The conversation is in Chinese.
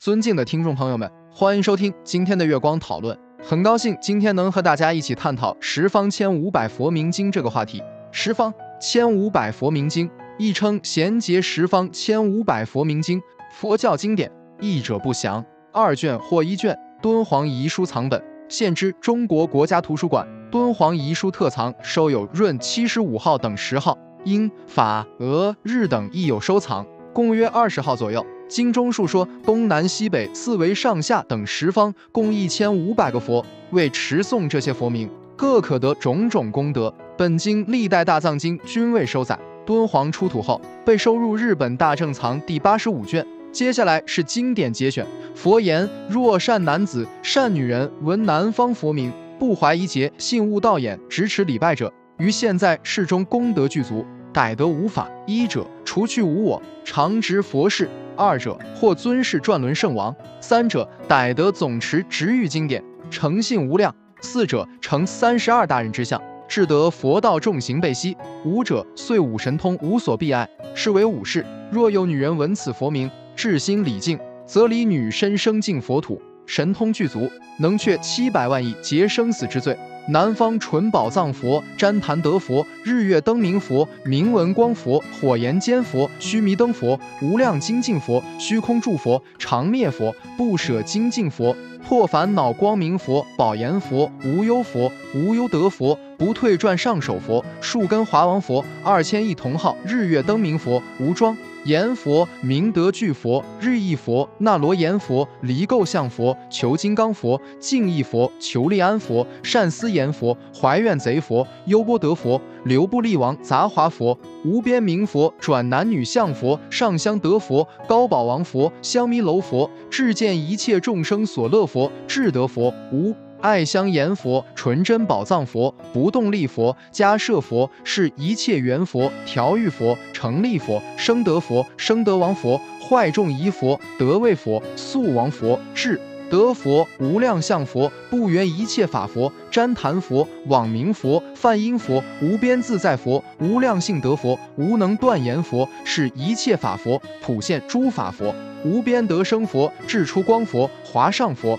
尊敬的听众朋友们，欢迎收听今天的月光讨论。很高兴今天能和大家一起探讨十方千五百佛名经这个话题。十方千五百佛名经，亦称贤劫十方千五百佛名经，佛教经典，译者不详。二卷或一卷，敦煌遗书藏本，现知中国国家图书馆敦煌遗书特藏，收有闰七十五号等十号，英、法、俄、日等亦有收藏，共约二十号左右。经中述说东南西北四维上下等十方共一千五百个佛，为持诵这些佛名，各可得种种功德。本经历代大藏经均未收载，敦煌出土后被收入日本大正藏第八十五卷。接下来是经典节选。佛言：若善男子、善女人闻南方佛名，不怀疑结，信悟道眼，直持礼拜者，于现在世中功德具足，逮得无法。一者，除去无我，常执佛事。二者或尊视转轮圣王，三者逮得总持直欲经典，诚信无量；四者成三十二大人之相，至得佛道众行备悉；五者遂五神通，无所避碍，是为五事。若有女人闻此佛名，至心礼敬，则离女身生净佛土，神通具足，能却七百万亿劫生死之罪。南方纯宝藏佛、旃檀德佛、日月灯明佛、明文光佛、火焰坚佛、须弥灯佛、无量精进佛、虚空住佛、常灭佛、不舍精进佛、破烦恼光明佛、宝严佛、无忧佛、无忧德佛、不退转上首佛、树根华王佛、二千亿同号日月灯明佛、无庄。阎佛、明德具佛、日意佛、那罗阎佛、离垢相佛、求金刚佛、净意佛、求利安佛、善思言佛、怀怨贼佛、优波德佛、流布利王、杂华佛、无边明佛、转男女相佛、上香德佛、高宝王佛、香弥楼佛、至见一切众生所乐佛、智德佛、无。爱香严佛、纯真宝藏佛、不动力佛、迦摄佛是一切缘佛、调御佛、成立佛、生德佛、生德王佛、坏众疑佛、得位佛、素王佛、智德佛、无量相佛、不缘一切法佛、旃檀佛、网明佛、梵音佛、无边自在佛、无量性德佛、无能断言佛是一切法佛、普现诸法佛、无边得生佛、智出光佛、华上佛。